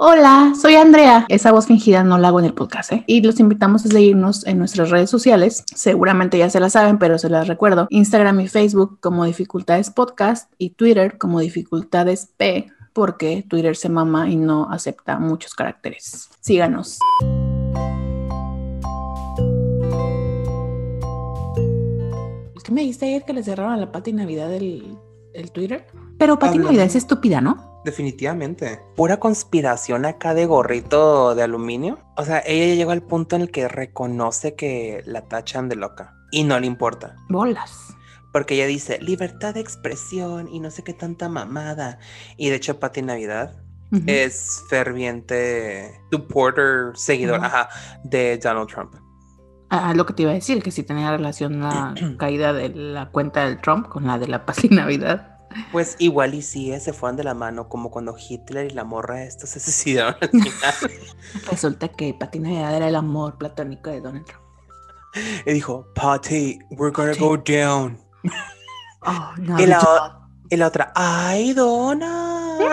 Hola, soy Andrea. Esa voz fingida no la hago en el podcast, ¿eh? Y los invitamos a seguirnos en nuestras redes sociales. Seguramente ya se la saben, pero se las recuerdo. Instagram y Facebook como Dificultades Podcast y Twitter como Dificultades P, porque Twitter se mama y no acepta muchos caracteres. Síganos. ¿Qué me dijiste ayer que le cerraron la pata y Navidad el, el Twitter? Pero Pati Hablando- Navidad es estúpida, ¿no? Definitivamente. Pura conspiración acá de gorrito de aluminio. O sea, ella ya llegó al punto en el que reconoce que la tachan de loca y no le importa. Bolas. Porque ella dice libertad de expresión y no sé qué tanta mamada. Y de hecho, Pati Navidad es ferviente supporter, seguidor ajá, de Donald Trump. Ah, lo que te iba a decir, que si tenía relación la caída de la cuenta del Trump con la de la y Navidad. Pues igual y sí, eh, se fueron de la mano, como cuando Hitler y la morra esta se suicidaron al final. Resulta que Pati Navidad era el amor platónico de Donald Trump. y dijo, Patty, we're gonna Patty. go down. Oh, no, Y la, y la otra, ay, Donna.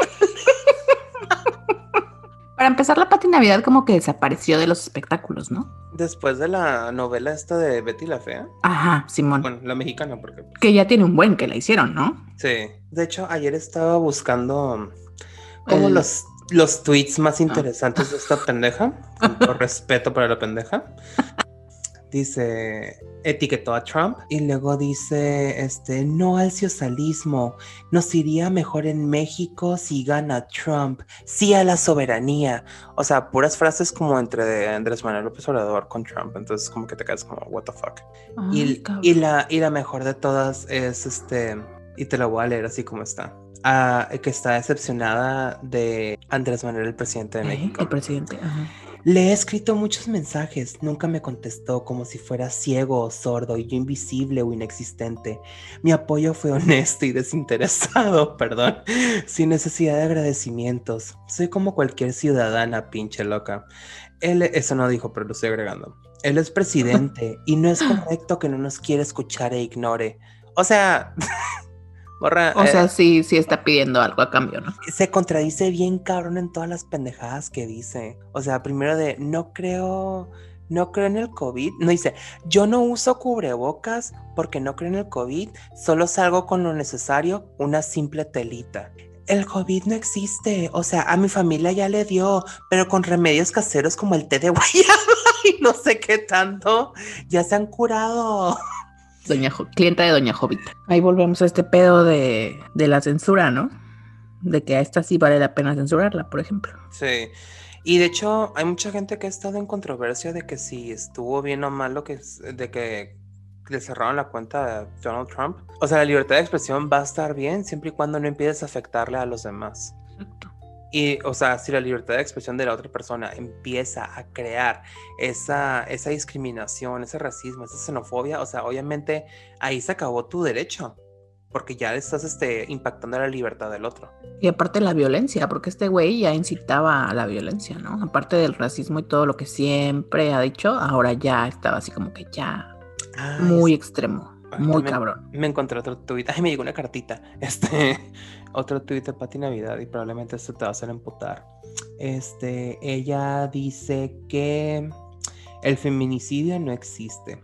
Para empezar, la Pati Navidad como que desapareció de los espectáculos, ¿no? Después de la novela esta de Betty la Fea, Ajá, Simón. bueno, la mexicana, porque Que ya tiene un buen que la hicieron, ¿no? sí. De hecho, ayer estaba buscando como El- los, los tweets más interesantes de esta pendeja, con todo respeto para la pendeja. Dice, etiquetó a Trump y luego dice, este, no al socialismo, nos iría mejor en México si gana Trump, sí a la soberanía. O sea, puras frases como entre Andrés Manuel López Obrador con Trump, entonces como que te quedas como, what the fuck. Y la, y la mejor de todas es este, y te la voy a leer así como está. Ah, que está decepcionada de Andrés Manuel, el presidente de ¿Eh? México. El presidente. Ajá. Le he escrito muchos mensajes, nunca me contestó como si fuera ciego o sordo y yo invisible o inexistente. Mi apoyo fue honesto y desinteresado, perdón, sin necesidad de agradecimientos. Soy como cualquier ciudadana, pinche loca. Él, eso no dijo, pero lo estoy agregando. Él es presidente y no es correcto que no nos quiera escuchar e ignore. O sea, borra, O eh, sea, sí, sí está pidiendo algo a cambio, ¿no? se contradice bien cabrón en todas las pendejadas que dice. O sea, primero de no creo, no creo en el COVID. No dice, yo no uso cubrebocas porque no creo en el COVID, solo salgo con lo necesario, una simple telita. El COVID no existe, o sea, a mi familia ya le dio, pero con remedios caseros como el té de guayaba y no sé qué tanto, ya se han curado. Doña Jo- clienta de Doña Jovita. Ahí volvemos a este pedo de, de la censura, ¿no? De que a esta sí vale la pena censurarla, por ejemplo. Sí. Y de hecho, hay mucha gente que ha estado en controversia de que si estuvo bien o mal lo que es- de que le cerraron la cuenta a Donald Trump. O sea, la libertad de expresión va a estar bien siempre y cuando no empieces a afectarle a los demás. Y, o sea, si la libertad de expresión de la otra persona empieza a crear esa, esa discriminación, ese racismo, esa xenofobia, o sea, obviamente ahí se acabó tu derecho, porque ya estás este, impactando la libertad del otro. Y aparte la violencia, porque este güey ya incitaba a la violencia, ¿no? Aparte del racismo y todo lo que siempre ha dicho, ahora ya estaba así como que ya Ay, muy extremo, muy también- cabrón. Me encontré otro tuit. Ay, me llegó una cartita. Este, otro tuit de Pati Navidad y probablemente esto te va a hacer emputar. Este, ella dice que el feminicidio no existe.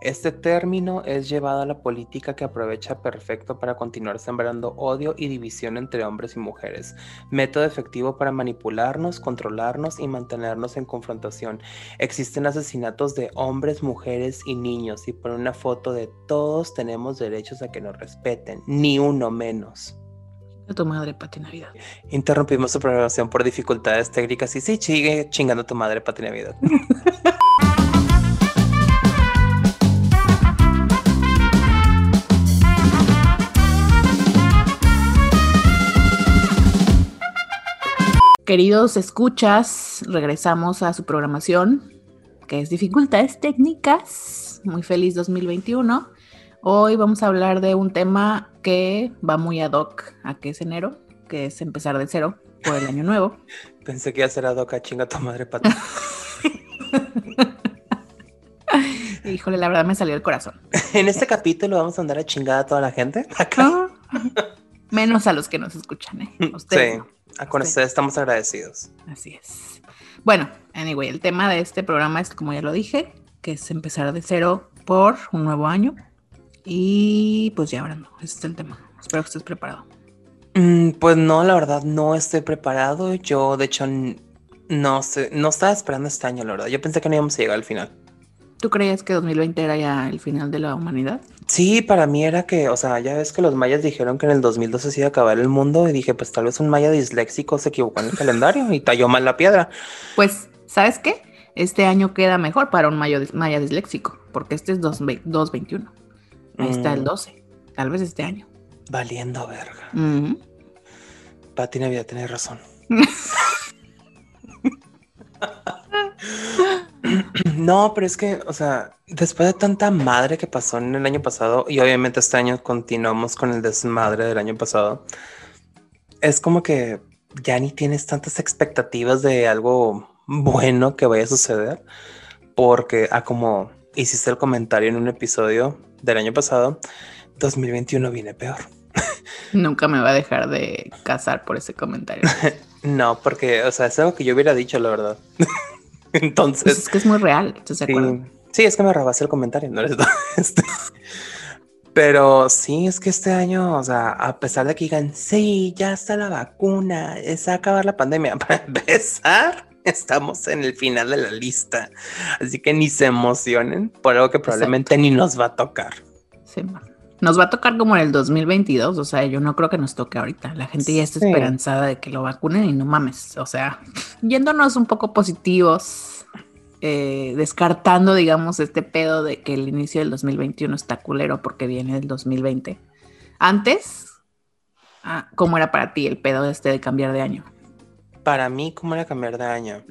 Este término es llevado a la política que aprovecha perfecto para continuar sembrando odio y división entre hombres y mujeres. Método efectivo para manipularnos, controlarnos y mantenernos en confrontación. Existen asesinatos de hombres, mujeres y niños y por una foto de todos tenemos derechos a que nos respeten, ni uno menos. Tu madre, Pati Navidad. Interrumpimos su programación por dificultades técnicas y sí, sigue chingando tu madre, Pati Navidad. Queridos escuchas, regresamos a su programación, que es Dificultades Técnicas. Muy feliz 2021. Hoy vamos a hablar de un tema que va muy ad hoc a que es enero, que es empezar de cero por el año nuevo. Pensé que iba a ser a Doca, chinga tu madre, Pati. Híjole, la verdad me salió el corazón. en este capítulo vamos a andar a chingada a toda la gente. Acá. Menos a los que nos escuchan, ¿eh? Ustedes Sí. no. Con ustedes estamos agradecidos. Así es. Bueno, anyway, el tema de este programa es, como ya lo dije, que es empezar de cero por un nuevo año. Y pues ya, no, ese es el tema. Espero que estés preparado. Mm, pues no, la verdad, no estoy preparado. Yo, de hecho, no sé, no estaba esperando este año, la verdad. Yo pensé que no íbamos a llegar al final. ¿Tú creías que 2020 era ya el final de la humanidad? Sí, para mí era que, o sea, ya ves que los mayas dijeron que en el 2012 se iba a acabar el mundo y dije, pues tal vez un maya disléxico se equivocó en el calendario y talló mal la piedra. Pues, ¿sabes qué? Este año queda mejor para un maya, maya disléxico, porque este es 221. Ahí está el 12. Mm. Tal vez este año. Valiendo verga. Uh Pati Navidad, tenés razón. No, pero es que, o sea, después de tanta madre que pasó en el año pasado, y obviamente este año continuamos con el desmadre del año pasado, es como que ya ni tienes tantas expectativas de algo bueno que vaya a suceder, porque, a ah, como hiciste el comentario en un episodio del año pasado, 2021 viene peor. Nunca me va a dejar de casar por ese comentario. no, porque, o sea, es algo que yo hubiera dicho, la verdad. Entonces. Pues es que es muy real, sí, es que me robaste el comentario, ¿no? Este, pero sí, es que este año, o sea, a pesar de que digan, sí, ya está la vacuna, es a acabar la pandemia, para empezar, estamos en el final de la lista. Así que ni se emocionen por algo que probablemente ni nos va a tocar. Sí, nos va a tocar como en el 2022, o sea, yo no creo que nos toque ahorita. La gente ya está esperanzada de que lo vacunen y no mames, o sea, yéndonos un poco positivos, eh, descartando, digamos, este pedo de que el inicio del 2021 está culero porque viene del 2020. Antes, ah, ¿cómo era para ti el pedo este de cambiar de año? Para mí, ¿cómo era cambiar de año?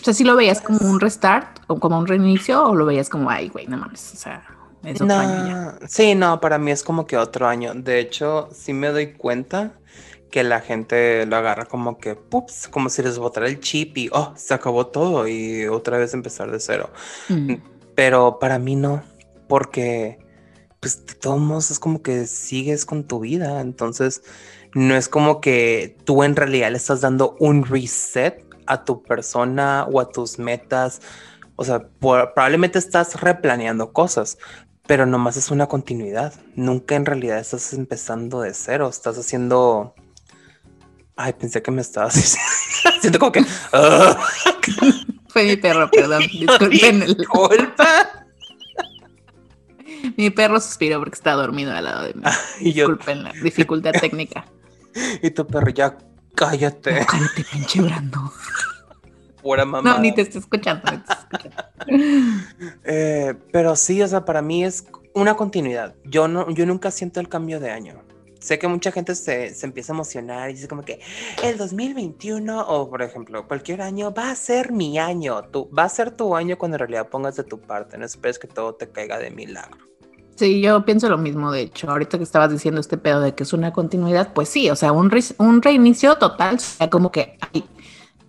O sea, si lo veías como un restart o como un reinicio o lo veías como, ay, güey, no mames, o sea no, Sí, no, para mí es como que otro año. De hecho, sí me doy cuenta que la gente lo agarra como que, pups, como si les botara el chip y, oh, se acabó todo y otra vez empezar de cero. Mm. Pero para mí no, porque, pues, de todos modos es como que sigues con tu vida. Entonces, no es como que tú en realidad le estás dando un reset a tu persona o a tus metas. O sea, probablemente estás replaneando cosas, pero nomás es una continuidad. Nunca en realidad estás empezando de cero, estás haciendo... Ay, pensé que me estabas Siento como que... Fue mi perro, perdón. Disculpen. Disculpa. Mi perro suspiró porque está dormido al lado de mí. Disculpen la dificultad técnica. Y tu perro, ya cállate. cállate, pinche Brando. No, ni te estoy escuchando. Eh, pero sí, o sea, para mí es una continuidad. Yo, no, yo nunca siento el cambio de año. Sé que mucha gente se, se, empieza a emocionar y dice como que el 2021 o por ejemplo cualquier año va a ser mi año, tú, va a ser tu año cuando en realidad pongas de tu parte, no esperes que todo te caiga de milagro. Sí, yo pienso lo mismo, de hecho, ahorita que estabas diciendo este pedo de que es una continuidad, pues sí, o sea, un, un reinicio total, o sea, como que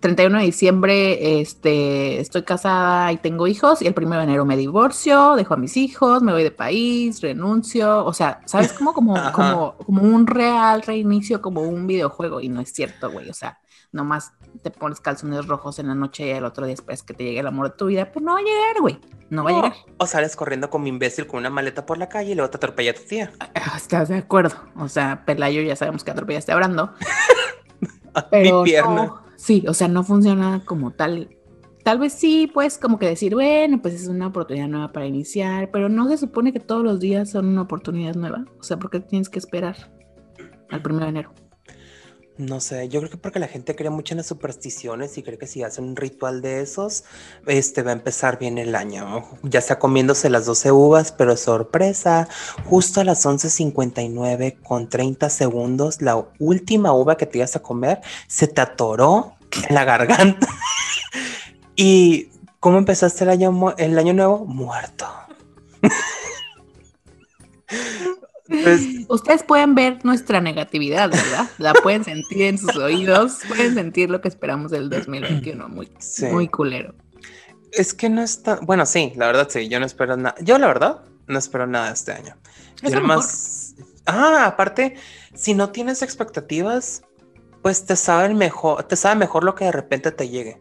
31 de diciembre este, estoy casada y tengo hijos y el 1 de enero me divorcio, dejo a mis hijos, me voy de país, renuncio, o sea, ¿sabes? Como, como, como, como un real reinicio, como un videojuego y no es cierto, güey, o sea, nomás te pones calzones rojos en la noche y el otro día después que te llegue el amor de tu vida, pues no va a llegar, güey, no va a llegar. O sales corriendo como imbécil con una maleta por la calle y luego te atropella tu tía. Ah, estás de acuerdo, o sea, Pelayo ya sabemos que atropellaste hablando. pero Mi pierna. Sí, o sea, no funciona como tal. Tal vez sí, pues como que decir, bueno, pues es una oportunidad nueva para iniciar, pero no se supone que todos los días son una oportunidad nueva. O sea, porque tienes que esperar al primero de enero. No sé, yo creo que porque la gente cree mucho en las supersticiones y cree que si hacen un ritual de esos, este va a empezar bien el año. Ya sea comiéndose las 12 uvas, pero sorpresa, justo a las 11.59 con 30 segundos, la última uva que te ibas a comer se te atoró en la garganta. ¿Y cómo empezaste el año, el año nuevo? Muerto. Pues, Ustedes pueden ver nuestra negatividad, ¿verdad? La pueden sentir en sus oídos, pueden sentir lo que esperamos del 2021, muy, muy culero. Es que no está, bueno, sí, la verdad sí, yo no espero nada, yo la verdad no espero nada este año. Es más, ah, aparte, si no tienes expectativas, pues te sabe mejor, te sabe mejor lo que de repente te llegue.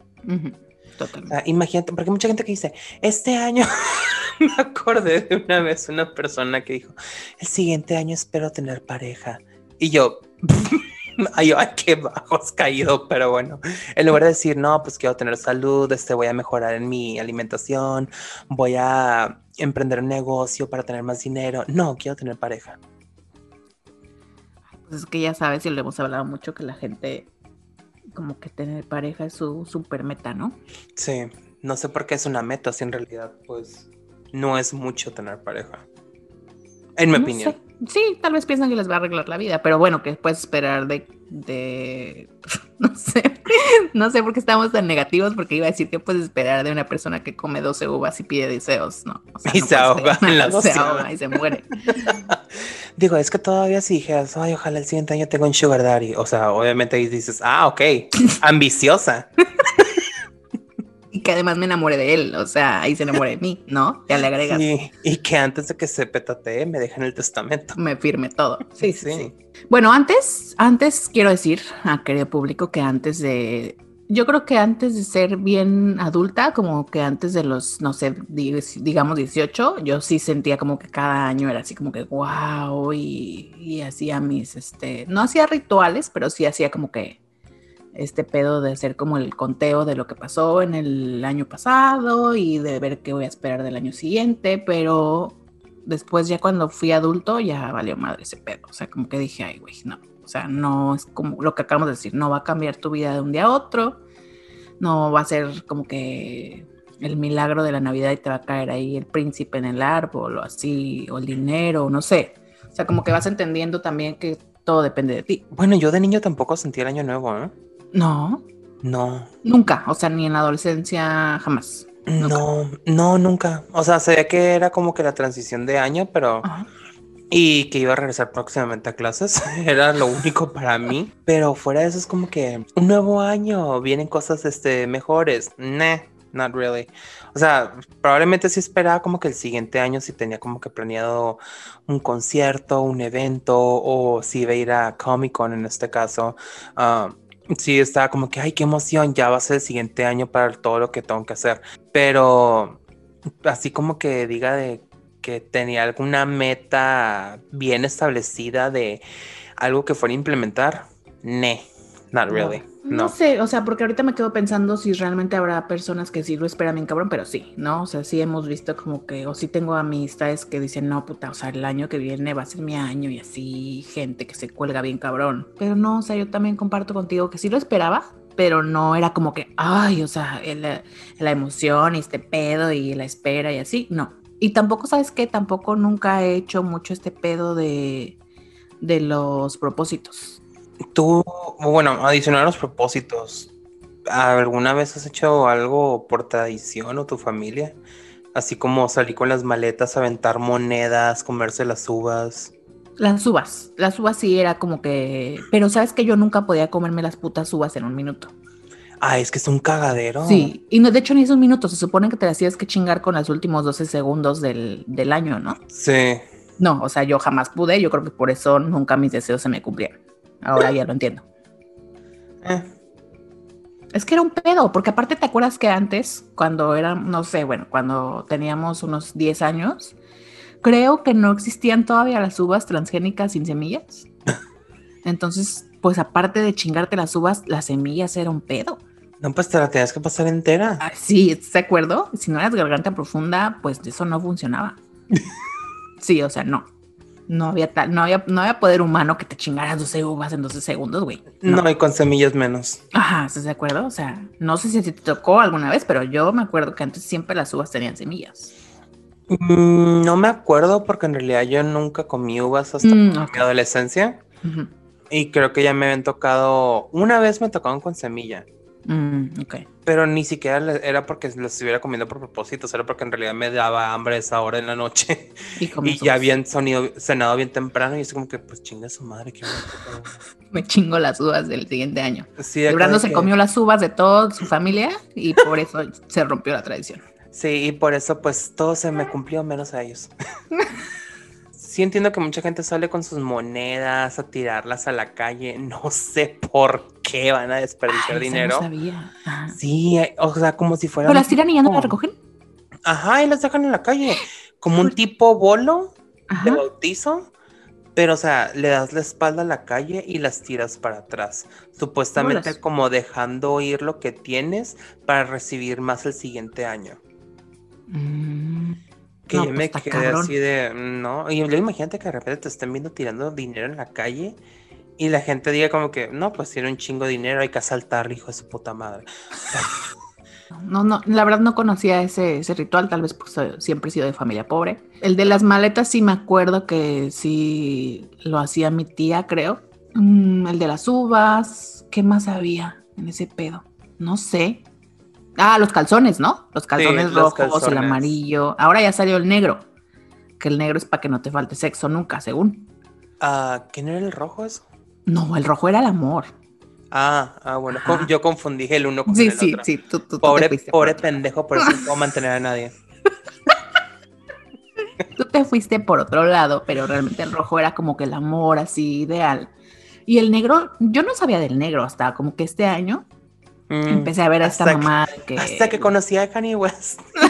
Totalmente. imagínate, porque hay mucha gente que dice, este año, me acordé de una vez una persona que dijo, el siguiente año espero tener pareja. Y yo, ay, ay, qué bajos caído, pero bueno, en lugar de decir, no, pues quiero tener salud, este, voy a mejorar en mi alimentación, voy a emprender un negocio para tener más dinero, no, quiero tener pareja. Pues es que ya sabes, y lo hemos hablado mucho, que la gente como que tener pareja es su super meta, ¿no? Sí, no sé por qué es una meta, si en realidad pues no es mucho tener pareja. En mi opinión. Sí, tal vez piensan que les va a arreglar la vida, pero bueno, que puedes esperar de, de, no sé, no sé por qué estamos tan negativos, porque iba a decir que puedes esperar de una persona que come 12 uvas y pide deseos, ¿no? y se ahoga en la Se ahoga y se muere. Digo, es que todavía si dijeras, ay, ojalá el siguiente año tenga un sugar daddy, o sea, obviamente ahí dices, ah, ok, ambiciosa y que además me enamore de él, o sea, ahí se enamore de mí, ¿no? Ya le agregas. y que antes de que se petatee me dejen el testamento. Me firme todo. Sí, sí, sí. Bueno, antes, antes quiero decir a querido público que antes de, yo creo que antes de ser bien adulta, como que antes de los, no sé, digamos 18, yo sí sentía como que cada año era así como que wow y, hacía mis, este, no hacía rituales, pero sí hacía como que este pedo de hacer como el conteo de lo que pasó en el año pasado y de ver qué voy a esperar del año siguiente, pero después ya cuando fui adulto ya valió madre ese pedo, o sea, como que dije, ay, güey, no, o sea, no es como lo que acabamos de decir, no va a cambiar tu vida de un día a otro, no va a ser como que el milagro de la Navidad y te va a caer ahí el príncipe en el árbol o así, o el dinero, no sé, o sea, como que vas entendiendo también que todo depende de ti. Bueno, yo de niño tampoco sentí el año nuevo, ¿eh? No. No. Nunca, o sea, ni en la adolescencia jamás. No, no, nunca. O sea, sabía que era como que la transición de año, pero... Y que iba a regresar próximamente a clases. era lo único para mí. Pero fuera de eso es como que un nuevo año, vienen cosas este, mejores. Nah, not really. O sea, probablemente sí esperaba como que el siguiente año si tenía como que planeado un concierto, un evento o si iba a ir a Comic Con en este caso. Uh, sí estaba como que, ay, qué emoción, ya va a ser el siguiente año para todo lo que tengo que hacer. Pero así como que diga de que tenía alguna meta bien establecida de algo que fuera a implementar, ne, not really. No. sé, o sea, porque ahorita me quedo pensando si realmente habrá personas que sí lo esperan bien cabrón, pero sí, ¿no? O sea, sí hemos visto como que, o sí tengo amistades que dicen, no, puta, o sea, el año que viene va a ser mi año y así, gente que se cuelga bien cabrón. Pero no, o sea, yo también comparto contigo que sí lo esperaba, pero no era como que, ay, o sea, la emoción y este pedo y la espera y así, no. Y tampoco, ¿sabes qué? Tampoco nunca he hecho mucho este pedo de, de los propósitos Tú, bueno, adicional a los propósitos, ¿alguna vez has hecho algo por tradición o tu familia? Así como salir con las maletas, aventar monedas, comerse las uvas. Las uvas, las uvas sí era como que, pero sabes que yo nunca podía comerme las putas uvas en un minuto. Ah, es que es un cagadero. Sí, y no, de hecho ni esos minutos, se supone que te hacías que chingar con los últimos 12 segundos del, del año, ¿no? Sí. No, o sea, yo jamás pude, yo creo que por eso nunca mis deseos se me cumplieron. Ahora ya lo entiendo. Eh. Es que era un pedo, porque aparte te acuerdas que antes, cuando era, no sé, bueno, cuando teníamos unos 10 años, creo que no existían todavía las uvas transgénicas sin semillas. Entonces, pues aparte de chingarte las uvas, las semillas era un pedo. No, pues te la tenías que pasar entera. Ah, sí, ¿estás de acuerdo? Si no eras garganta profunda, pues eso no funcionaba. sí, o sea, no. No había tal, no había, no había poder humano que te chingaras 12 uvas en 12 segundos, güey. No. hay con semillas menos. Ajá, ¿estás de acuerdo? O sea, no sé si te tocó alguna vez, pero yo me acuerdo que antes siempre las uvas tenían semillas. Mm, no me acuerdo porque en realidad yo nunca comí uvas hasta mm, mi adolescencia. Y creo que ya me habían tocado, una vez me tocaron con semilla. Mm, Pero ni siquiera era porque los estuviera comiendo por propósito, era porque en realidad me daba hambre esa hora en la noche. Y, ya habían sonido, cenado bien temprano y es como que, pues chinga su madre. me chingo las uvas del siguiente año. Sí, se comió las uvas de toda su familia y por eso se rompió la tradición. Sí, y por eso pues todo se me cumplió menos a ellos. Sí entiendo que mucha gente sale con sus monedas a tirarlas a la calle. No sé por qué van a desperdiciar Ay, dinero. No sabía. Ajá. Sí, o sea, como si fuera. ¿Pero las tiran y ya no las recogen? Ajá, y las dejan en la calle. Como un tipo bolo de Ajá. bautizo. Pero, o sea, le das la espalda a la calle y las tiras para atrás. Supuestamente como dejando ir lo que tienes para recibir más el siguiente año. Mm. Que No, yo pues, me quedé cabrón. así de, no. Y luego imagínate que de repente te estén viendo tirando dinero en la calle y la gente diga como que, no, pues tiene un chingo de dinero, hay que asaltar, hijo de su puta madre. No, no, la verdad no conocía ese, ese ritual, tal vez pues eh, siempre he sido de familia pobre. El de las maletas sí me acuerdo que sí lo hacía mi tía, creo. Mm, el de las uvas, ¿qué más había en ese pedo? No sé. Ah, los calzones, ¿no? Los calzones los rojos, el calzones. amarillo. Ahora ya salió el negro, que el negro es para que no te falte sexo nunca, según. Ah, ¿quién era el rojo eso? No, el rojo era el amor. Ah, ah, bueno, Ajá. yo confundí el uno con Sí, el sí, otro. sí, tú, tú- tú te Pobre, por pobre pendejo, por eso no puedo mantener a nadie. Tú te fuiste por otro lado, pero realmente el rojo era como que el amor así ideal. Y el negro, yo no sabía del negro hasta como que este año Mm, empecé a ver a esta que- mamá que, Hasta que conocí a Kanye West.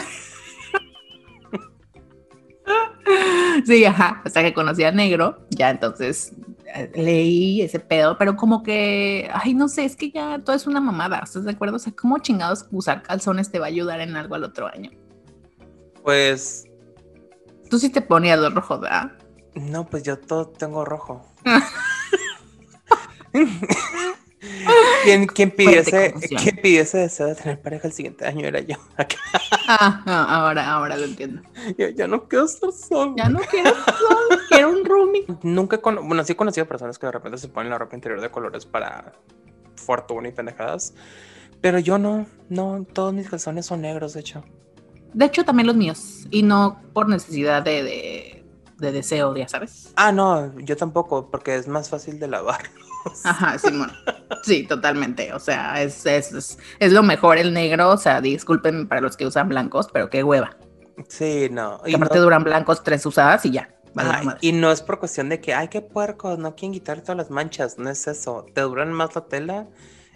Sí, ajá, hasta que conocí al negro, ya entonces eh, leí ese pedo, pero como que, ay, no sé, es que ya todo es una mamada, ¿estás de acuerdo? O sea, ¿cómo chingados usar calzones te va a ayudar en algo al otro año? Pues, Tú sí te ponías los rojos, ¿verdad? no, pues yo todo tengo rojo. ¿Quién, quién pidió Fuerte ese, confusión. quién pidió ese deseo de tener pareja el siguiente año? Era yo. Ah, ah, ahora, ahora lo entiendo. Yo ya no quiero estar solo. Ya no quiero, no, quiero un roomie. Nunca he cono- bueno, sí he conocido personas que de repente se ponen la ropa interior de colores para fortuna y pendejadas. Pero yo no, no, todos mis calzones son negros, de hecho. De hecho, también los míos. Y no por necesidad de, de, de deseo, ya sabes. Ah, no, yo tampoco, porque es más fácil de lavar. Ajá, Simón. Sí, totalmente. O sea, es, es, es, es lo mejor el negro. O sea, disculpen para los que usan blancos, pero qué hueva. Sí, no. Y aparte no, duran blancos tres usadas y ya. y no es por cuestión de que, ay, qué puercos, no quieren quitar todas las manchas, no es eso. Te duran más la tela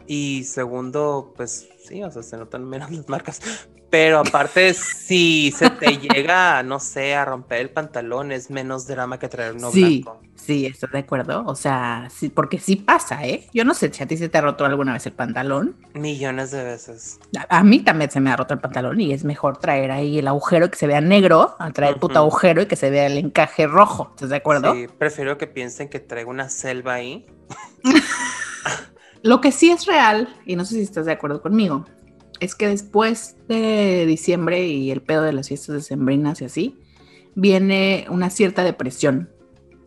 y segundo, pues sí, o sea, se notan menos las marcas. Pero aparte, si se te llega, no sé, a romper el pantalón, es menos drama que traer uno sí, blanco. sí, estoy de acuerdo. O sea, sí, porque sí pasa, ¿eh? Yo no sé si a ti se te ha roto alguna vez el pantalón. Millones de veces. A, a mí también se me ha roto el pantalón y es mejor traer ahí el agujero que se vea negro, a traer el puto agujero y que se vea el encaje rojo. ¿Estás de acuerdo? Sí, prefiero que piensen que traigo una selva ahí. Lo que sí es real, y no sé si estás de acuerdo conmigo, es que después de diciembre y el pedo de las fiestas decembrinas y así, viene una cierta depresión.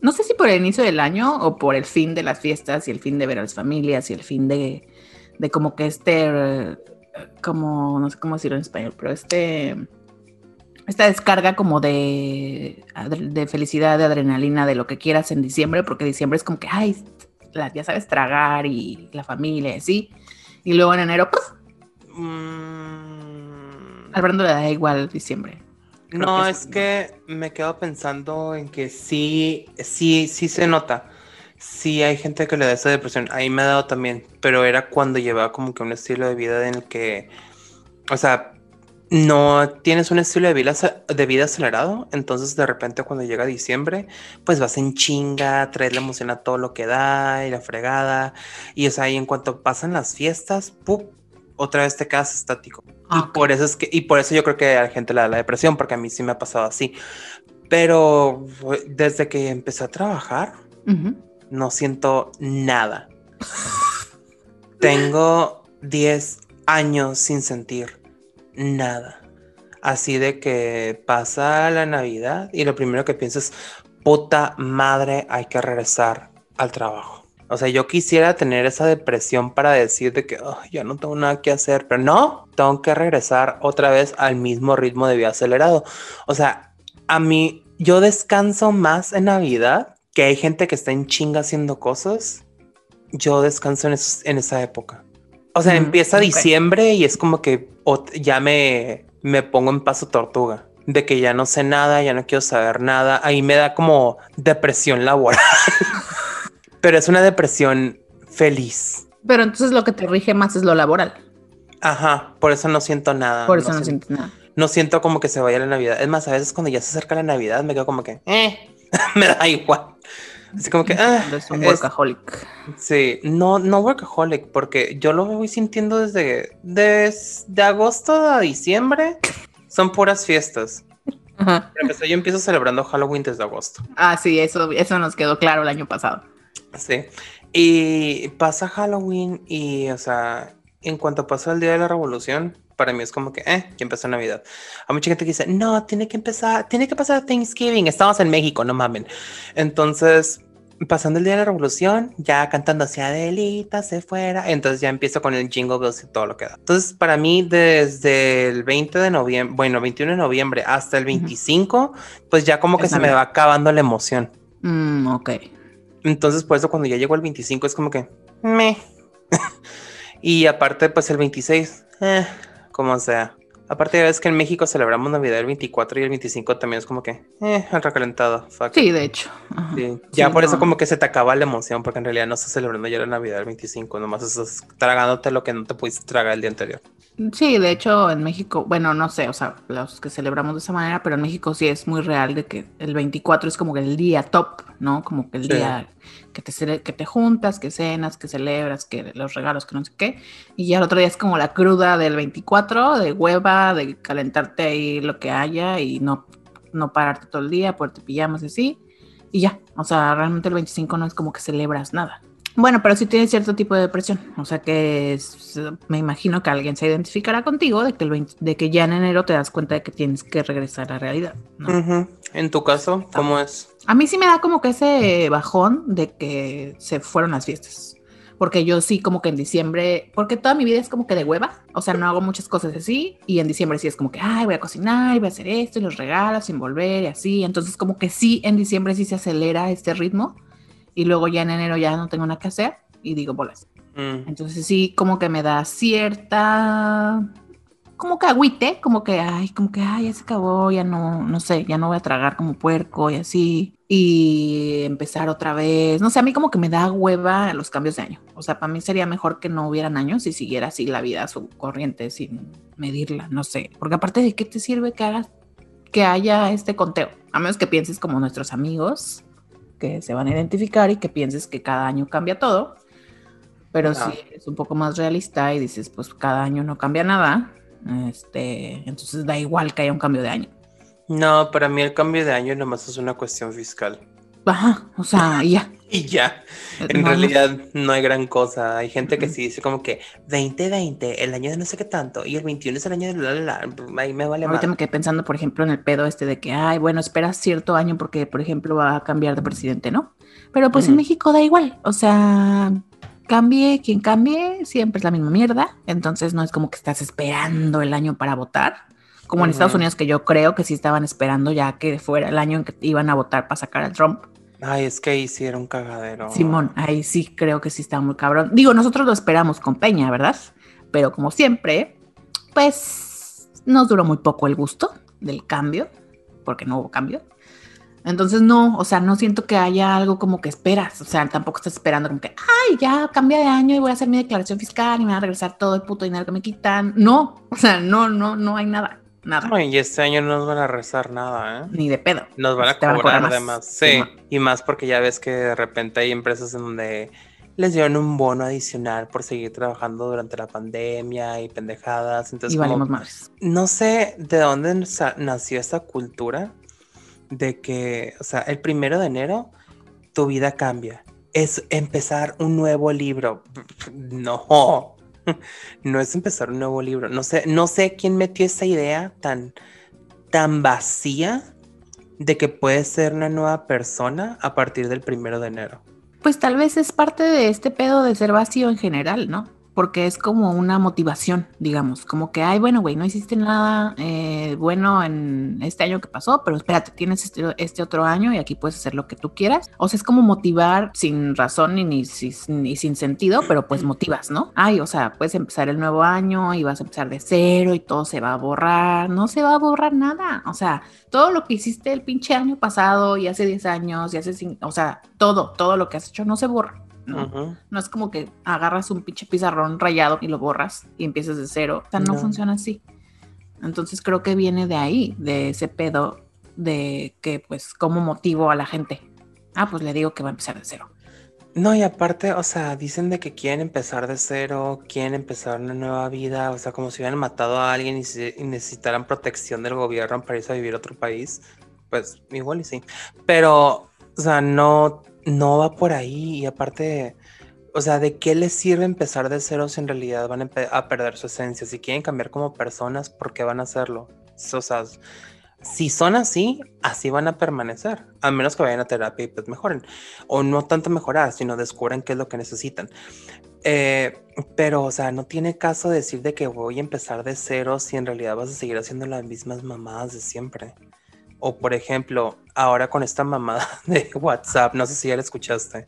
No sé si por el inicio del año o por el fin de las fiestas y el fin de ver a las familias y el fin de, de como que este, como, no sé cómo decirlo en español, pero este, esta descarga como de, de felicidad, de adrenalina, de lo que quieras en diciembre, porque diciembre es como que, ay, la- ya sabes, tragar y la familia y así. Y luego en enero, ¡puf! Mm, al Brando le da igual diciembre. Creo No, que es eso- que me quedo pensando en que sí, sí, sí se nota. Sí hay gente que le da esa depresión. Ahí me ha dado también, pero era cuando llevaba como que un estilo de vida en el que, o sea, no tienes un estilo de vida, de vida acelerado, entonces de repente cuando llega diciembre, pues vas en chinga, traes la emoción a todo lo que da y la fregada, y o sea, y en cuanto pasan las fiestas, ¡pum! otra vez te quedas estático. Y por eso es que, y por eso yo creo que a la gente le da la depresión, porque a mí sí me ha pasado así. Pero desde que empecé a trabajar, no siento nada. Tengo 10 años sin sentir nada. Así de que pasa la Navidad y lo primero que pienso es, puta madre, hay que regresar al trabajo. O sea, yo quisiera tener esa depresión para decir de que "Oh, ya no tengo nada que hacer, pero no, tengo que regresar otra vez al mismo ritmo de vida acelerado. O sea, a mí, yo descanso más en Navidad, que hay gente que está en chinga haciendo cosas. Yo descanso en, esos- en esa época. O sea, Mm, empieza diciembre y es como que ot- ya me, me pongo en paso tortuga. de que ya no sé nada, ya no quiero saber nada. Ahí me da como depresión laboral. Pero es una depresión feliz. Pero entonces lo que te rige más es lo laboral. Ajá, por eso no siento nada. Por eso no, siento, nada. No siento como que se vaya la Navidad. Es más, a veces cuando ya se acerca la Navidad me quedo como que, eh, me da igual. Así como que, ah, es un workaholic. sí, no, no workaholic, porque yo lo voy sintiendo desde, desde agosto a diciembre. Son puras fiestas. Ajá. yo empiezo celebrando Halloween desde agosto. Ah, sí, eso, eso nos quedó claro el año pasado. Sí. Y pasa Halloween y, o sea, en cuanto pasa el Día de la Revolución, para mí es como que, eh, ya empezó Navidad. Hay mucha gente que dice, no, tiene que empezar, tiene que pasar Thanksgiving, estamos en México, no mamen. Entonces, pasando el Día de la Revolución, ya cantando hacia Adelita, se fuera, entonces ya empiezo con el Jingle Bells y todo lo que da. Entonces, para mí, desde el 20 de noviembre, bueno, 21 de noviembre hasta el 25, pues ya como que se me va acabando la emoción. Mm, ok. Entonces, por eso cuando ya llego el 25 es como que, me. y aparte, pues el 26, eh, como sea. Aparte, ves que en México celebramos Navidad el 24 y el 25 también es como que, eh, el recalentado. Sí, de hecho. Ya por eso como que se te acaba la emoción, porque en realidad no estás celebrando ya la Navidad el 25, nomás estás tragándote lo que no te pudiste tragar el día anterior. Sí, de hecho en México, bueno, no sé, o sea, los que celebramos de esa manera, pero en México sí es muy real de que el 24 es como que el día top, ¿no? Como que el día que te, que te juntas, que cenas, que celebras, que los regalos, que no sé qué. Y ya el otro día es como la cruda del 24, de hueva, de calentarte ahí lo que haya y no, no pararte todo el día, ponerte pijamas y así. Y ya, o sea, realmente el 25 no es como que celebras nada. Bueno, pero sí tiene cierto tipo de depresión. O sea que me imagino que alguien se identificará contigo de que, el de que ya en enero te das cuenta de que tienes que regresar a la realidad. En tu caso, ¿cómo es? A mí sí me da como que ese bajón de que se fueron las fiestas. Porque yo sí como que en diciembre, porque toda mi vida es como que de hueva, o sea, no hago muchas cosas así, y en diciembre sí es como que, ay, voy a cocinar, y voy a hacer esto, y los regalos, sin volver, y así. Entonces como que sí, en diciembre sí se acelera este ritmo y luego ya en enero ya no tengo nada que hacer y digo bolas. Mm. Entonces sí, como que me da cierta, como que agüite, como que, ay, como que, ay, ya se acabó, ya no, no sé, ya no voy a tragar como puerco y así. Y empezar otra vez. No sé, a mí como que me da hueva los cambios de año. O sea, para mí sería mejor que no hubieran años y siguiera así la vida a su corriente sin medirla, no sé. Porque aparte de qué te sirve que hagas, que haya este conteo. A menos que pienses como nuestros amigos, que se van a identificar y que pienses que cada año cambia todo. Pero si es un poco más realista y dices, pues cada año no cambia nada, este, entonces da igual que haya un cambio de año. No, para mí el cambio de año nomás es una cuestión fiscal. Ajá, o sea, ya. y ya. En realidad no hay gran cosa. Hay gente que sí dice como que 2020, el año de no sé qué tanto, y el 21 es el año de la, la, la. Ahí me vale Ahorita me quedé pensando, por ejemplo, en el pedo este de que, ay, bueno, espera cierto año porque, por ejemplo, va a cambiar de presidente, ¿no? Pero pues en México da igual. O sea, cambie quien cambie, siempre es la misma mierda. Entonces no es como que estás esperando el año para votar como en Estados Unidos, que yo creo que sí estaban esperando ya que fuera el año en que iban a votar para sacar al Trump. Ay, es que un cagadero. Simón, ahí sí creo que sí está muy cabrón. Digo, nosotros lo esperamos con Peña, ¿verdad? Pero como siempre, pues nos duró muy poco el gusto del cambio, porque no hubo cambio. Entonces, no, o sea, no siento que haya algo como que esperas. O sea, tampoco estás esperando como que, ay, ya cambia de año y voy a hacer mi declaración fiscal y me va a regresar todo el puto dinero que me quitan. No, o sea, no, no, no hay nada nada. y este año no nos van a rezar nada, ¿eh? Ni de pedo. Nos van a cobrar, además. Sí, y más porque ya ves que de repente hay empresas en donde les dieron un bono adicional por seguir trabajando durante la pandemia y pendejadas. Entonces, y valemos más. No sé de dónde nació esa cultura de que, o sea, el primero de enero tu vida cambia. Es empezar un nuevo libro. No, no es empezar un nuevo libro. No sé, no sé quién metió esa idea tan, tan vacía de que puedes ser una nueva persona a partir del primero de enero. Pues tal vez es parte de este pedo de ser vacío en general, ¿no? Porque es como una motivación, digamos, como que, ay, bueno, güey, no hiciste nada eh, bueno en este año que pasó, pero espérate, tienes este, este, otro año y aquí puedes hacer lo que tú quieras. O sea, es como motivar sin razón ni, ni, ni, sin sentido, pero pues motivas, ¿no? Ay, o sea, puedes empezar el nuevo año y vas a empezar de cero y todo se va a borrar, no se va a borrar nada, o sea, todo lo que hiciste el pinche año pasado y hace 10 años y hace, o sea, todo, todo lo que has hecho no se borra ¿no? No es como que agarras un pinche pizarrón rayado y lo borras y empiezas de cero. O sea, no, funciona así. Entonces creo que viene de ahí, de ese pedo de que, pues, ¿cómo motivo a la gente? Ah, pues le digo que va a empezar de cero. No, y aparte, o sea, dicen de que quieren empezar de cero, quieren empezar una nueva vida, o sea, como si hubieran matado a alguien y, necesitaran protección del gobierno para irse a vivir a otro país. Pues igual y sí. Pero, o sea, no no va por ahí y aparte, o sea, ¿de qué les sirve empezar de cero si en realidad van a, perder su esencia? Si quieren cambiar como personas, ¿por qué van a hacerlo? O sea, si son así, así van a permanecer, a menos que vayan a terapia y pues mejoren, o no tanto mejorar, sino descubren qué es lo que necesitan. Eh, pero, o sea, no tiene caso decir de que voy a empezar de cero si en realidad vas a seguir haciendo las mismas mamadas de siempre. O por ejemplo, ahora con esta mamada de WhatsApp, no sé si ya la escuchaste,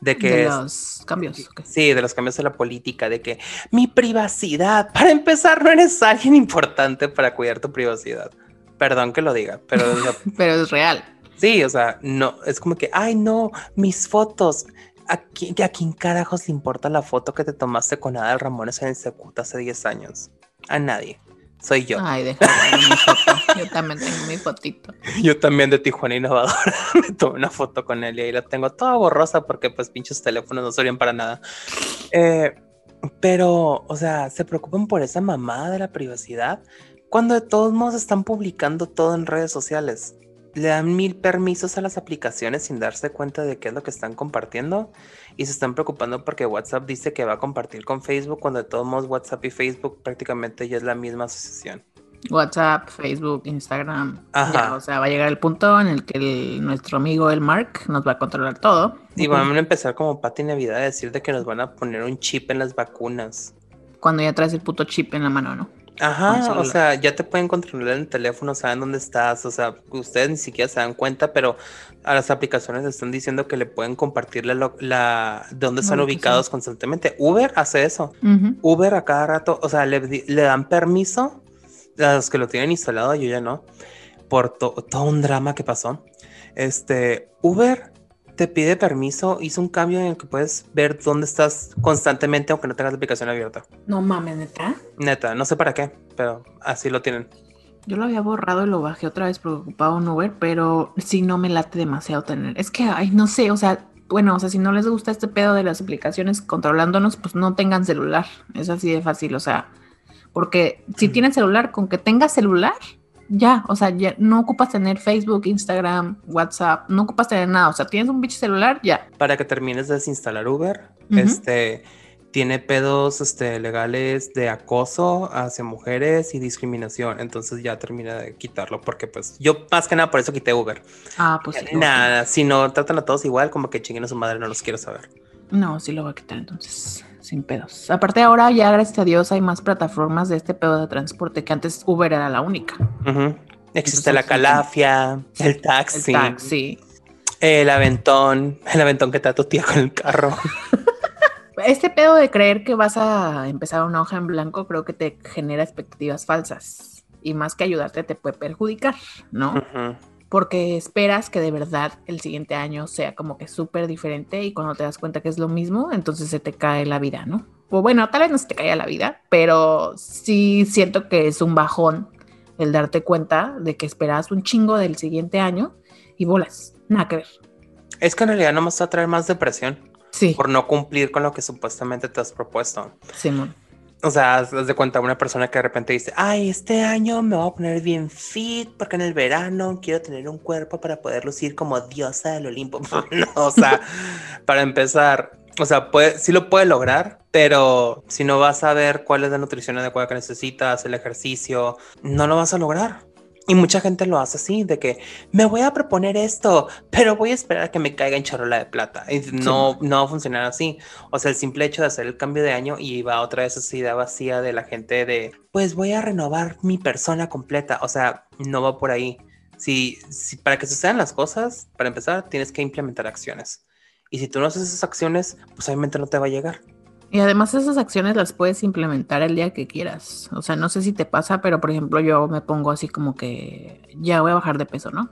de que... De los cambios. Sí, de los cambios de la política, de que mi privacidad, para empezar, no eres alguien importante para cuidar tu privacidad. Perdón que lo diga, pero... pero es real. Sí, o sea, no, es como que, ay, no, mis fotos. ¿A quién, ¿A quién carajos le importa la foto que te tomaste con Adal Ramones en el Secut hace 10 años? A nadie soy yo. Ay, déjame mi foto. Yo también tengo mi fotito. Yo también de Tijuana Innovadora me tomé una foto con él y ahí la tengo toda borrosa porque pues pinches teléfonos no servían para nada. Eh, pero, o sea, se preocupan por esa mamada de la privacidad cuando de todos modos están publicando todo en redes sociales le dan mil permisos a las aplicaciones sin darse cuenta de qué es lo que están compartiendo y se están preocupando porque WhatsApp dice que va a compartir con Facebook cuando de todos modos WhatsApp y Facebook prácticamente ya es la misma asociación. WhatsApp, Facebook, Instagram. o sea, va a llegar el punto en el que nuestro amigo el Mark nos va a controlar todo. Y vamos a empezar como Pati Navidad a decir de que nos van a poner un chip en las vacunas. Cuando ya traes el puto chip en la mano, ¿no? Ajá, o sea, ya te pueden controlar en el teléfono, saben dónde estás, o sea, ustedes ni siquiera se dan cuenta, pero a las aplicaciones están diciendo que le pueden compartir la, la dónde están ubicados constantemente. Uber hace eso. Uber a cada rato, o sea, le, le, dan permiso a los que lo tienen instalado, yo ya no, por todo un drama que pasó. Este, Uber te pide permiso, hizo un cambio en el que puedes ver dónde estás constantemente aunque no tengas la aplicación abierta. No mames, neta. Neta, no sé para qué, pero así lo tienen. Yo lo había borrado y lo bajé otra vez porque ocupaba un Uber, pero sí no me late demasiado tener. Es que, ay, no sé, o sea, bueno, o sea, si no les gusta este pedo de las aplicaciones controlándonos, pues no tengan celular. Es así de fácil, o sea, porque si tienen celular, con que tengas celular, ya, o sea, ya no ocupas tener Facebook, Instagram, WhatsApp, no ocupas tener nada, o sea, tienes un bicho celular, ya. Para que termines de desinstalar Uber, este tiene pedos este, legales de acoso hacia mujeres y discriminación. Entonces ya termina de quitarlo porque pues yo más que nada por eso quité Uber. Ah, pues sí. Nada, si no tratan a todos igual, como que chinguen a su madre, no los quiero saber. No, sí lo voy a quitar entonces sin pedos. Aparte ahora ya gracias a Dios hay más plataformas de este pedo de transporte que antes Uber era la única. Existe la calafia, el taxi. El taxi. El aventón, el aventón que te da tu tía con el carro. este pedo de creer que vas a empezar una hoja en blanco creo que te genera expectativas falsas y más que ayudarte te puede perjudicar, ¿no? Porque esperas que de verdad el siguiente año sea como que súper diferente y cuando te das cuenta que es lo mismo, entonces se te cae la vida, ¿no? O bueno, tal vez no se te caiga la vida, pero sí siento que es un bajón el darte cuenta de que esperas un chingo del siguiente año y bolas, nada que ver. Es que en realidad no me va a traer más depresión. Sí. Por no cumplir con lo que supuestamente te has propuesto. Simón. O sea, haz de cuenta una persona que de repente dice, ay, este año me voy a poner bien fit porque en el verano quiero tener un cuerpo para poder lucir como diosa del Olimpo. o sea, para empezar, o sea, puede, sí lo puede lograr, pero si no vas a ver cuál es la nutrición adecuada que necesitas, el ejercicio, no lo vas a lograr. Y mucha gente lo hace así, de que me voy a proponer esto, pero voy a esperar a que me caiga en charola de plata. Y no, no va a funcionar así. O sea, el simple hecho de hacer el cambio de año y va otra vez esa idea vacía de la gente de, pues voy a renovar mi persona completa. O sea, no va por ahí. Si, si para que sucedan las cosas, para empezar, tienes que implementar acciones. Y si tú no haces esas acciones, pues obviamente no te va a llegar. Y además esas acciones las puedes implementar el día que quieras. O sea, no sé si te pasa, pero por ejemplo yo me pongo así como que ya voy a bajar de peso, ¿no?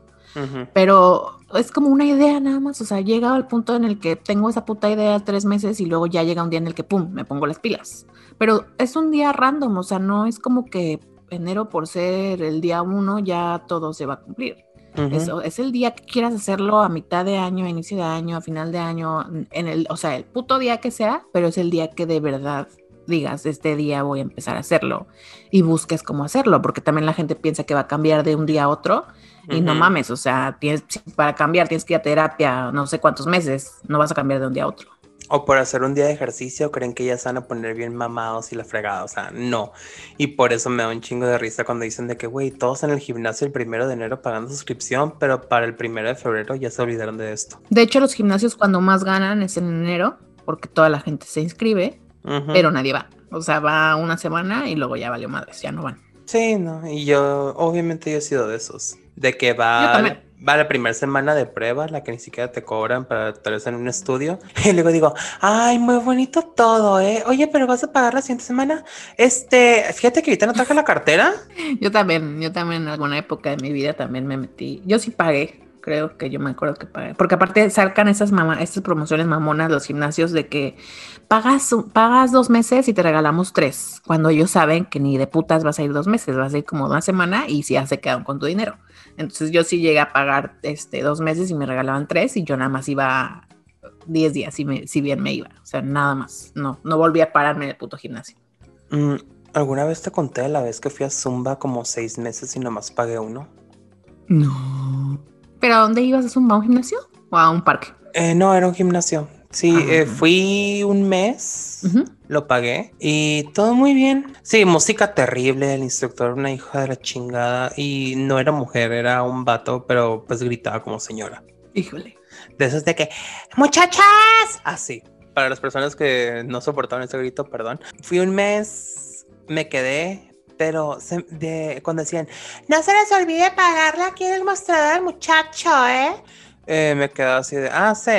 Pero es como una idea nada más. O sea, he llegado al punto en el que tengo esa puta idea tres meses y luego ya llega un día en el que, ¡pum!, me pongo las pilas. Pero es un día random, o sea, no es como que enero por ser el día uno ya todo se va a cumplir. Es el día que quieras hacerlo a mitad de año, a inicio de año, a final de año, en el, o sea, el puto día que sea, pero es el día que de verdad digas, este día voy a empezar a hacerlo y busques cómo hacerlo, porque también la gente piensa que va a cambiar de un día a otro y no mames, o sea, tienes, para cambiar tienes que ir a terapia no sé cuántos meses, no vas a cambiar de un día a otro. O por hacer un día de ejercicio creen que ya se van a poner bien mamados y la fregada. O sea, no. Y por eso me da un chingo de risa cuando dicen de que, güey, todos en el gimnasio el primero de enero pagando suscripción, pero para el primero de febrero ya se olvidaron de esto. De hecho, los gimnasios cuando más ganan es en enero, porque toda la gente se inscribe, pero nadie va. O sea, va una semana y luego ya valió madres, ya no van. Sí, no. Y yo, obviamente, yo he sido de esos. De que va va la primera semana de prueba, la que ni siquiera te cobran para estar en un estudio. Y luego digo, ay, muy bonito todo, ¿eh? Oye, pero vas a pagar la siguiente semana. Este, fíjate que ahorita no traje la cartera. yo también, yo también en alguna época de mi vida también me metí. Yo sí pagué, creo que yo me acuerdo que pagué. Porque aparte sacan esas, mama, estas promociones mamonas los gimnasios de que pagas, pagas dos meses y te regalamos tres. Cuando ellos saben que ni de putas vas a ir dos meses, vas a ir como una semana y ya se quedan con tu dinero. Entonces yo sí llegué a pagar este, dos meses y me regalaban tres y yo nada más iba diez días si, me, si bien me iba. O sea, nada más. No, no volví a pararme en el puto gimnasio. Mm, ¿Alguna vez te conté la vez que fui a Zumba como seis meses y nomás pagué uno? No. ¿Pero a dónde ibas a Zumba? ¿A un gimnasio o a un parque? Eh, no, era un gimnasio. Sí, ah. eh, fui un mes, lo pagué y todo muy bien. Sí, música terrible, el instructor una hija de la chingada y no era mujer, era un vato, pero pues gritaba como señora. Híjole. De esos de que, muchachas, así. para las personas que no soportaban ese grito, perdón. Fui un mes, me quedé, pero de, cuando decían, no se les olvide pagarle aquí en el mostrador, muchacho, ¿eh? Eh, me quedaba así de, ah, sí,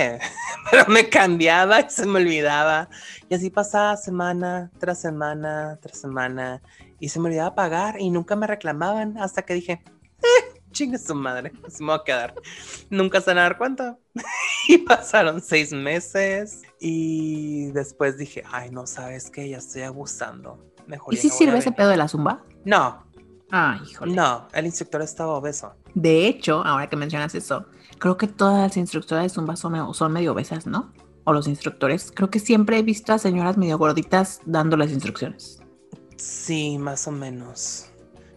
pero me cambiaba y se me olvidaba. Y así pasaba semana tras semana tras semana y se me olvidaba pagar y nunca me reclamaban hasta que dije, eh, chingue su madre, se me va a quedar. Nunca se van a dar cuenta. y pasaron seis meses y después dije, ay, no sabes qué, ya estoy abusando. Mejor ¿Y si sirve ese pedo de la zumba? No. Ah, híjole. No, el instructor estaba obeso. De hecho, ahora que mencionas eso, creo que todas las instructoras de Zumba son, son medio obesas, ¿no? O los instructores. Creo que siempre he visto a señoras medio gorditas dando las instrucciones. Sí, más o menos.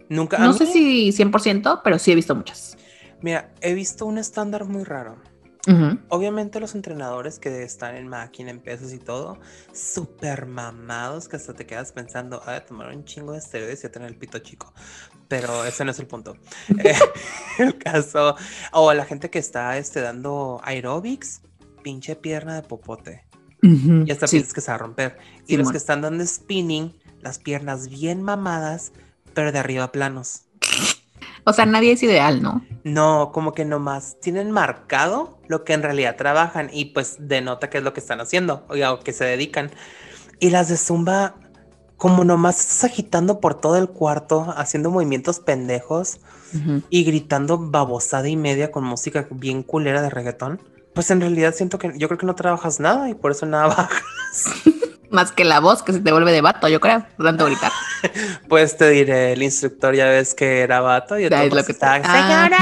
Nunca. No sé si 100%, pero sí he visto muchas. Mira, he visto un estándar muy raro. Obviamente los entrenadores que están en máquina, en pesos y todo, súper mamados que hasta te quedas pensando, a tomar un chingo de esteroides y a tener el pito chico. Pero ese no es el punto. Eh, el caso, o la gente que está este, dando aerobics, pinche pierna de popote. Y hasta piensas que se va a romper. y los que están dando spinning, las piernas bien mamadas, pero de arriba planos. O sea, nadie es ideal, ¿no? No, como que nomás tienen marcado lo que en realidad trabajan y pues denota qué es lo que están haciendo o que se dedican. Y las de Zumba, como nomás estás agitando por todo el cuarto, haciendo movimientos pendejos y gritando babosada y media con música bien culera de reggaetón, pues en realidad siento que yo creo que no trabajas nada y por eso nada bajas. Más que la voz que se te vuelve de vato, yo creo, tanto gritar. pues te diré, el instructor ya ves que era vato y es lo que está. ¡Señora!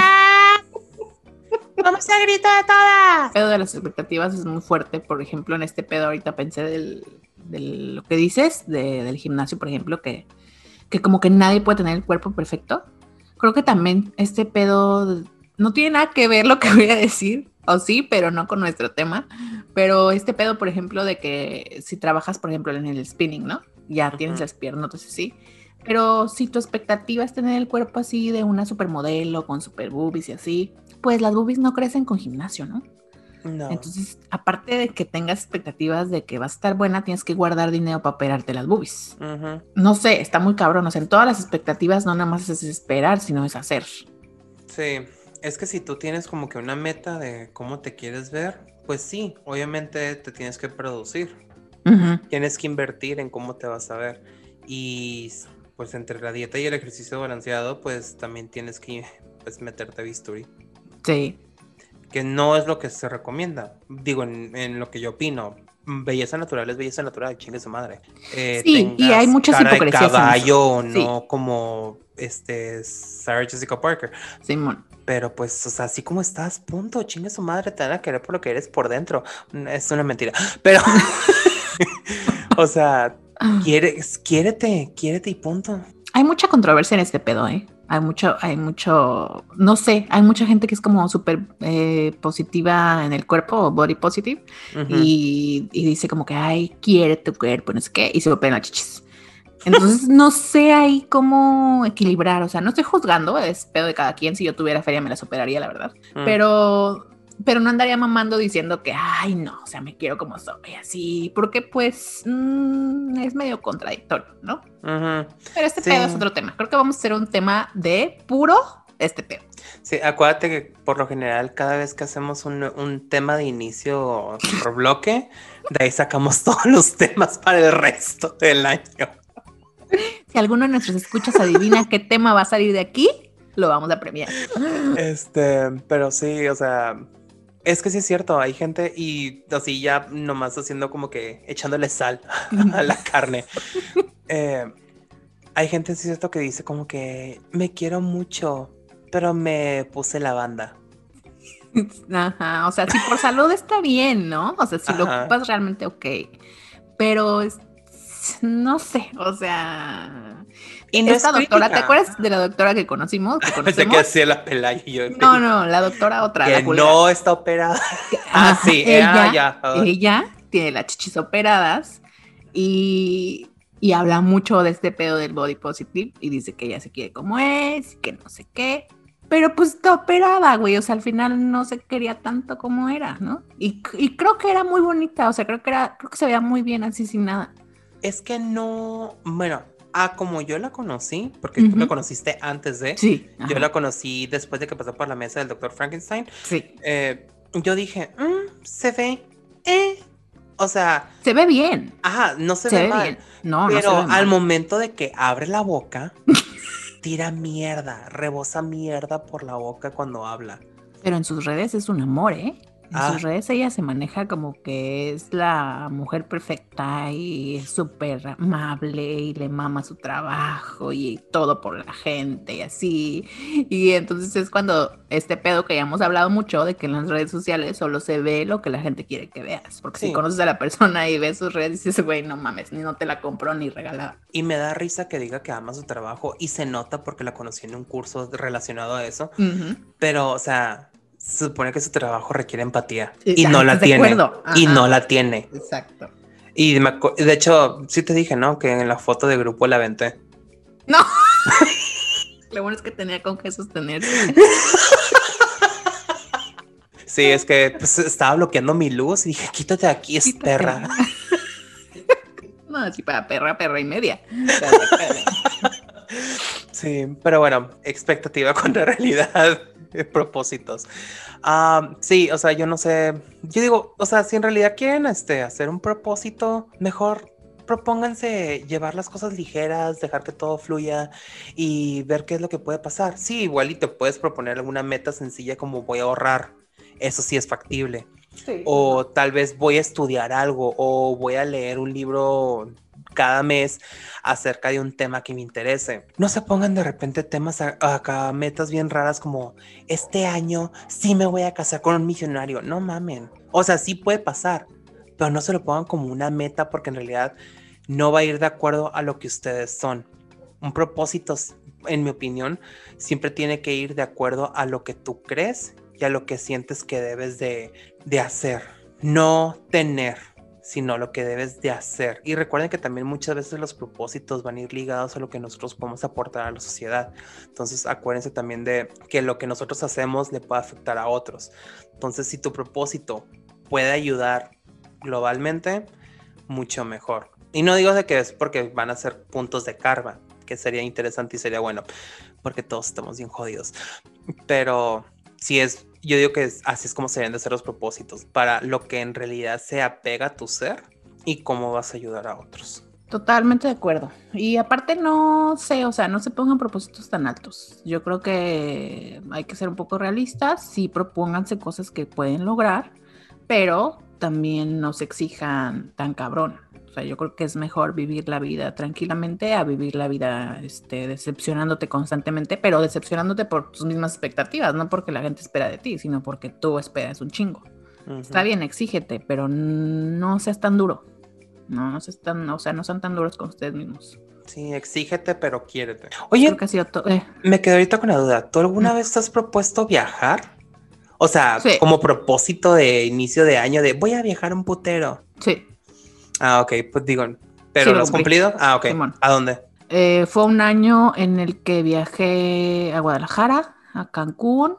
¡Vamos a gritar de todas! El pedo de las expectativas es muy fuerte. Por ejemplo, en este pedo ahorita pensé del, lo que dices, del gimnasio, por ejemplo, que, que como que nadie puede tener el cuerpo perfecto. Creo que también este pedo no tiene nada que ver lo que voy a decir, o sí, pero no con nuestro tema. Pero este pedo, por ejemplo, de que si trabajas, por ejemplo, en el spinning, ¿no? Ya tienes las piernas, entonces sí. Pero si tu expectativa es tener el cuerpo así de una supermodelo con super boobies y así, pues las boobies no crecen con gimnasio, ¿no? No. Entonces, aparte de que tengas expectativas de que vas a estar buena, tienes que guardar dinero para operarte las boobies. No sé, está muy cabrón. O sea, en todas las expectativas no nada más es esperar, sino es hacer. Sí, es que si tú tienes como que una meta de cómo te quieres ver, pues sí, obviamente te tienes que producir. Tienes que invertir en cómo te vas a ver. Y pues entre la dieta y el ejercicio balanceado, pues también tienes que pues meterte a bisturí. Sí. Que no es lo que se recomienda. Digo, en, en lo que yo opino. Belleza natural es belleza natural, chingue su madre. Eh, Sí, y hay muchas cara de hipocresías en eso. caballo Sí. no como este Sarah Jessica Parker. Simón. Pero pues, o sea, así como estás, punto, chingue su madre, te van a querer por lo que eres por dentro. Es una mentira. Pero, o sea, quieres, quiérete, quiérete y punto. Hay mucha controversia en este pedo, ¿eh? Hay mucho, hay mucho, no sé, hay mucha gente que es como súper eh, positiva en el cuerpo, body positive, y, y dice como que, ay, quiere tu cuerpo, no sé qué, y se operan las chichis. Entonces, no sé ahí cómo equilibrar, o sea, no estoy juzgando, es pedo de cada quien, si yo tuviera feria me las operaría, la verdad, Mm. pero, pero no andaría mamando diciendo que, ay, no, o sea, me quiero como soy, así, porque pues mm, es medio contradictorio, ¿no? Pero este Sí. pedo es otro tema. Creo que vamos a hacer un tema de puro este pedo. Sí, acuérdate que por lo general cada vez que hacemos un, un tema de inicio por bloque, de ahí sacamos todos los temas para el resto del año. Si alguno de nuestros escuchas adivina qué tema va a salir de aquí, lo vamos a premiar. Este, pero sí, o sea, es que sí es cierto, hay gente y así ya nomás haciendo como que echándole sal a la carne. Eh, hay gente, sí es cierto, que dice como que me quiero mucho, pero me puse la banda. Ajá, o sea, si por salud está bien, ¿no? O sea, si lo ocupas realmente, ok. Pero es- no sé, o sea. No esta es doctora, ¿te acuerdas de la doctora que conocimos? Que conocemos? que hacía la pelaya y yo. No, no, la doctora otra. Que no está operada. Ah, sí, ah, ya. ah. ella tiene las chichis operadas y, y habla mucho de este pedo del body positive y dice que ella se quiere como es, que no sé qué. Pero pues está operada, güey. O sea, al final no se quería tanto como era, ¿no? Y, y creo que era muy bonita. O sea, creo que era, creo que se veía muy bien así sin nada. Es que no, bueno, ah, como yo la conocí, porque tú la conociste antes de, Sí. yo la conocí después de que pasó por la mesa del doctor Frankenstein, Sí. eh, yo dije, "Mm, se ve, eh, o sea, Se ve bien. ajá, no se, Se, ve, ve mal, bien. No, no se pero al momento de que abre la boca, tira mierda, rebosa mierda por la boca cuando habla. Pero en sus redes es un amor, ¿eh? En Ah. sus redes ella se maneja como que es la mujer perfecta y es súper amable y le mama su trabajo y todo por la gente y así. Y entonces es cuando este pedo que ya hemos hablado mucho de que en las redes sociales solo se ve lo que la gente quiere que veas. Porque Sí. si conoces a la persona y ves sus redes dices, güey, no mames, ni no te la compro ni regalada. Y me da risa que diga que ama su trabajo y se nota porque la conocí en un curso relacionado a eso. Ujú. Pero, o sea, se supone que su trabajo requiere empatía y no la ¿estás de tiene. Y no la tiene. Exacto. Y me de hecho, sí te dije, ¿no? Que en la foto de grupo la aventé. No. Lo bueno es que tenía con qué sostenerse. Sí, es que pues, estaba bloqueando mi luz y dije, quítate de aquí, es Quítate. perra. No, así para perra, perra y media. Sí, pero bueno, expectativa contra realidad, propósitos. Ah, sí, o sea, yo no sé, yo digo, o sea, si en realidad quieren este, hacer un propósito, mejor propónganse llevar las cosas ligeras, dejar que todo fluya y ver qué es lo que puede pasar. Sí, igual y te puedes proponer alguna meta sencilla como voy a ahorrar, eso sí es factible. O tal vez voy a estudiar algo o voy a leer un libro cada mes acerca de un tema que me interese. No se pongan de repente temas acá, metas bien raras como este año sí me voy a casar con un millonario. No mamen. O sea, sí puede pasar, pero no se lo pongan como una meta porque en realidad no va a ir de acuerdo a lo que ustedes son. Un propósito, en mi opinión, siempre tiene que ir de acuerdo a lo que tú crees y a lo que sientes que debes de, de hacer. No tener, sino lo que debes de hacer. Y recuerden que también muchas veces los propósitos van a ir ligados a lo que nosotros podemos aportar a la sociedad. Entonces acuérdense también de que lo que nosotros hacemos le puede afectar a otros. Entonces si tu propósito puede ayudar globalmente, mucho mejor. Y no digo de que es porque van a ser puntos de karma, que sería interesante y sería bueno, porque todos estamos bien jodidos. Pero si es yo digo que así es como se deben de hacer los propósitos, para lo que en realidad se apega a tu ser y cómo vas a ayudar a otros. Totalmente de acuerdo. Y aparte no sé, o sea, no se pongan propósitos tan altos. Yo creo que hay que ser un poco realistas, sí propónganse cosas que pueden lograr, pero también no se exijan tan cabrón sea, yo creo que es mejor vivir la vida tranquilamente a vivir la vida este, decepcionándote constantemente, pero decepcionándote por tus mismas expectativas, no porque la gente espera de ti, sino porque tú esperas un chingo. Está bien, exígete, pero no seas tan duro. No, no seas tan, o sea, no sean tan duros con ustedes mismos. Sí, exígete, pero quiérete. Oye, eh. me quedé ahorita con la duda. ¿Tú alguna vez te has propuesto viajar? O sea, como propósito de inicio de año de voy a viajar un putero. Sí. Ah, ok, pues digo, ¿pero lo has cumplido? Ah, ok. ¿A dónde? Eh, fue un año en el que viajé a Guadalajara, a Cancún,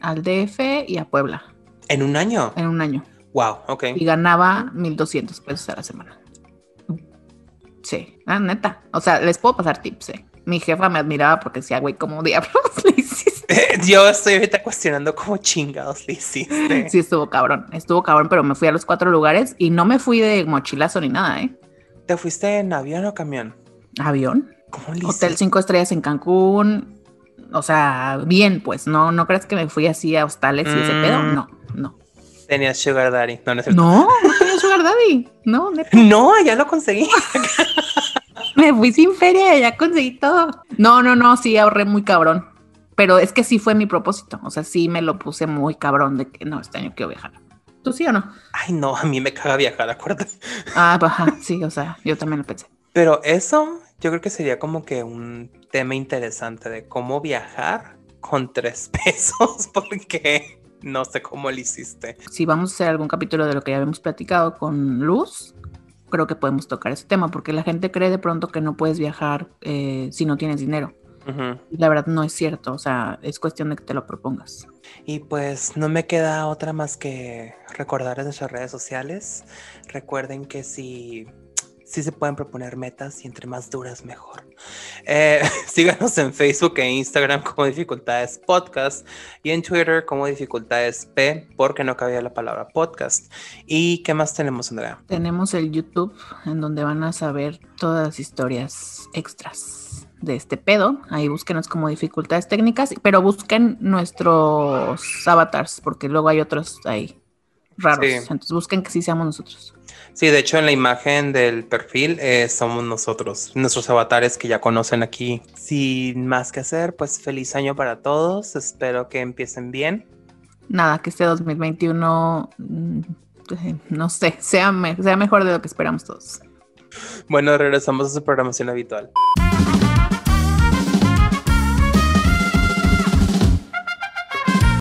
al DF y a Puebla. ¿En un año? En un año. Wow, ok. Y ganaba 1.200 pesos a la semana. Sí, ah, neta. O sea, les puedo pasar tips, eh. Mi jefa me admiraba porque decía, güey, ¿cómo diablos le hiciste? Yo estoy ahorita cuestionando cómo chingados le hiciste. Sí, estuvo cabrón, estuvo cabrón, pero me fui a los cuatro lugares y no me fui de mochilazo ni nada, ¿eh? ¿Te fuiste en avión o camión? ¿Avión? ¿Cómo le Hotel cinco estrellas en Cancún. O sea, bien, pues, no, no crees que me fui así a hostales y ese pedo. Mm. No, no. Tenías Sugar Daddy. No, no, no, no tenía Sugar Daddy. No, No, ya lo conseguí. me fui sin feria ya conseguí todo. No, no, no, sí ahorré muy cabrón. Pero es que sí fue mi propósito. O sea, sí me lo puse muy cabrón de que no, este año quiero viajar. ¿Tú sí o no? Ay, no, a mí me caga viajar, acuérdate. Ah, baja, sí, o sea, yo también lo pensé. Pero eso yo creo que sería como que un tema interesante de cómo viajar con tres pesos, porque no sé cómo lo hiciste. Si vamos a hacer algún capítulo de lo que ya habíamos platicado con Luz, creo que podemos tocar ese tema, porque la gente cree de pronto que no puedes viajar eh, si no tienes dinero. La verdad no es cierto, o sea, es cuestión de que te lo propongas. Y pues no me queda otra más que recordar en nuestras redes sociales. Recuerden que si sí se pueden proponer metas y entre más duras mejor. Eh, síganos en Facebook e Instagram como Dificultades Podcast y en Twitter como Dificultades P porque no cabía la palabra podcast. ¿Y qué más tenemos, Andrea? Tenemos el YouTube en donde van a saber todas las historias extras de este pedo. Ahí búsquenos como dificultades técnicas, pero busquen nuestros avatars porque luego hay otros ahí raros. Entonces busquen que sí seamos nosotros. Sí, de hecho en la imagen del perfil eh, somos nosotros, nuestros avatares que ya conocen aquí. Sin más que hacer, pues feliz año para todos, espero que empiecen bien. Nada, que este 2021, mm, no sé, sea, sea mejor de lo que esperamos todos. Bueno, regresamos a su programación habitual.